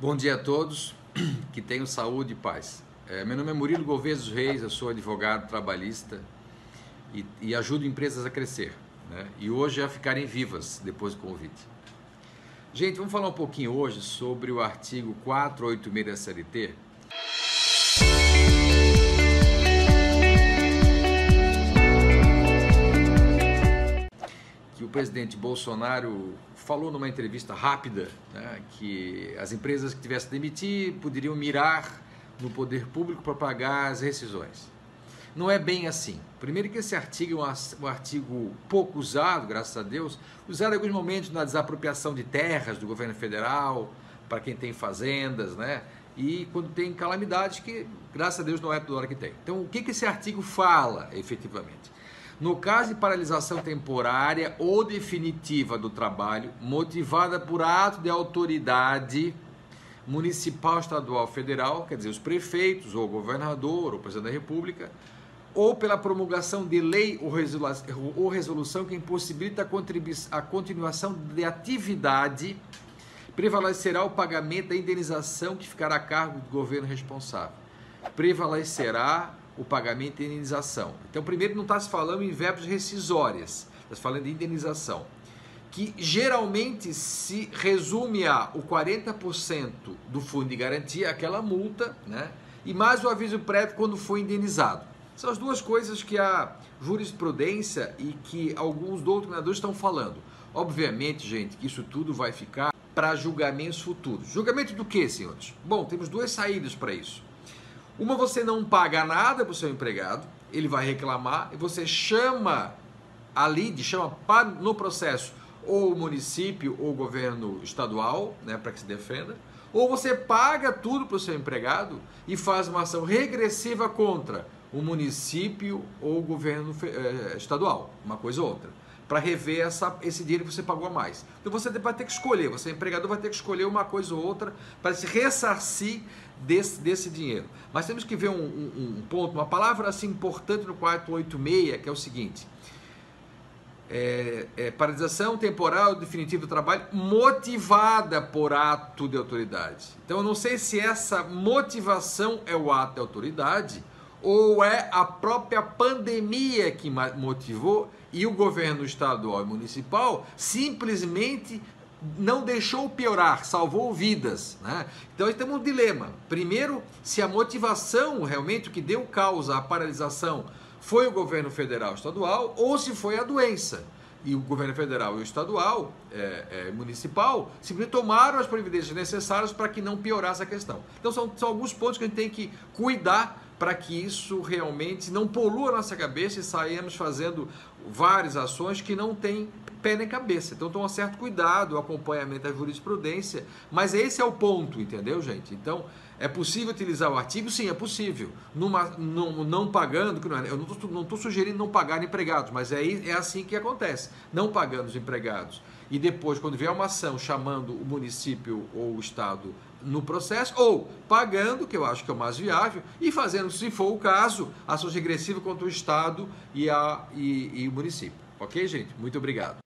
Bom dia a todos, que tenham saúde e paz. É, meu nome é Murilo Gouveia dos Reis, eu sou advogado trabalhista e, e ajudo empresas a crescer né? e hoje a ficarem vivas depois do convite. Gente, vamos falar um pouquinho hoje sobre o artigo 486 da CLT. Presidente Bolsonaro falou numa entrevista rápida né, que as empresas que tivessem de demitir poderiam mirar no poder público para pagar as rescisões. Não é bem assim. Primeiro que esse artigo é um artigo pouco usado, graças a Deus, usado em alguns momentos na desapropriação de terras do governo federal, para quem tem fazendas, né? E quando tem calamidades que, graças a Deus, não é toda hora que tem. Então, o que, que esse artigo fala, efetivamente? No caso de paralisação temporária ou definitiva do trabalho, motivada por ato de autoridade municipal, estadual, federal, quer dizer, os prefeitos, ou governador, ou presidente da República, ou pela promulgação de lei ou resolução que impossibilita a continuação de atividade, prevalecerá o pagamento da indenização que ficará a cargo do governo responsável. Prevalecerá o pagamento de indenização. Então, primeiro, não está se falando em verbos rescisórias, está se falando de indenização, que geralmente se resume a o 40% do fundo de garantia, aquela multa, né? e mais o aviso prévio quando foi indenizado. São as duas coisas que a jurisprudência e que alguns doutrinadores estão falando. Obviamente, gente, que isso tudo vai ficar para julgamentos futuros. Julgamento do que, senhores? Bom, temos duas saídas para isso. Uma você não paga nada para o seu empregado, ele vai reclamar e você chama a chama no processo ou o município ou o governo estadual, né, para que se defenda, ou você paga tudo para o seu empregado e faz uma ação regressiva contra o município ou o governo eh, estadual, uma coisa ou outra para rever essa, esse dinheiro que você pagou a mais. Então você vai ter que escolher, você empregador vai ter que escolher uma coisa ou outra para se ressarcir desse, desse dinheiro. Mas temos que ver um, um, um ponto, uma palavra assim importante no 486, que é o seguinte. É, é, paralisação temporal definitiva do trabalho motivada por ato de autoridade. Então eu não sei se essa motivação é o ato de autoridade ou é a própria pandemia que motivou e o governo estadual e municipal simplesmente não deixou piorar, salvou vidas. Né? Então temos um dilema. Primeiro, se a motivação realmente que deu causa à paralisação foi o governo federal estadual ou se foi a doença. E o governo federal e o estadual, é, é, municipal, simplesmente tomaram as providências necessárias para que não piorasse a questão. Então são, são alguns pontos que a gente tem que cuidar para que isso realmente não polua a nossa cabeça e saímos fazendo várias ações que não têm pé nem cabeça. Então, toma certo cuidado, acompanhamento da jurisprudência, mas esse é o ponto, entendeu, gente? Então, é possível utilizar o artigo? Sim, é possível. Numa, num, não pagando, que não é, eu não estou sugerindo não pagar empregados, mas é, é assim que acontece. Não pagando os empregados e depois, quando vier uma ação chamando o município ou o estado no processo, ou pagando, que eu acho que é o mais viável, e fazendo, se for o caso, ações regressivas contra o estado e, a, e, e o município. Ok, gente? Muito obrigado.